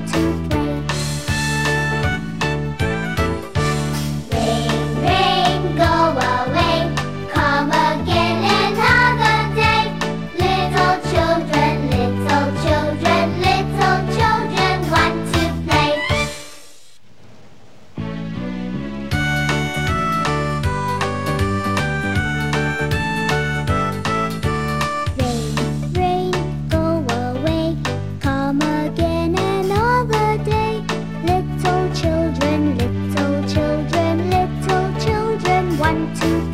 to Thank you.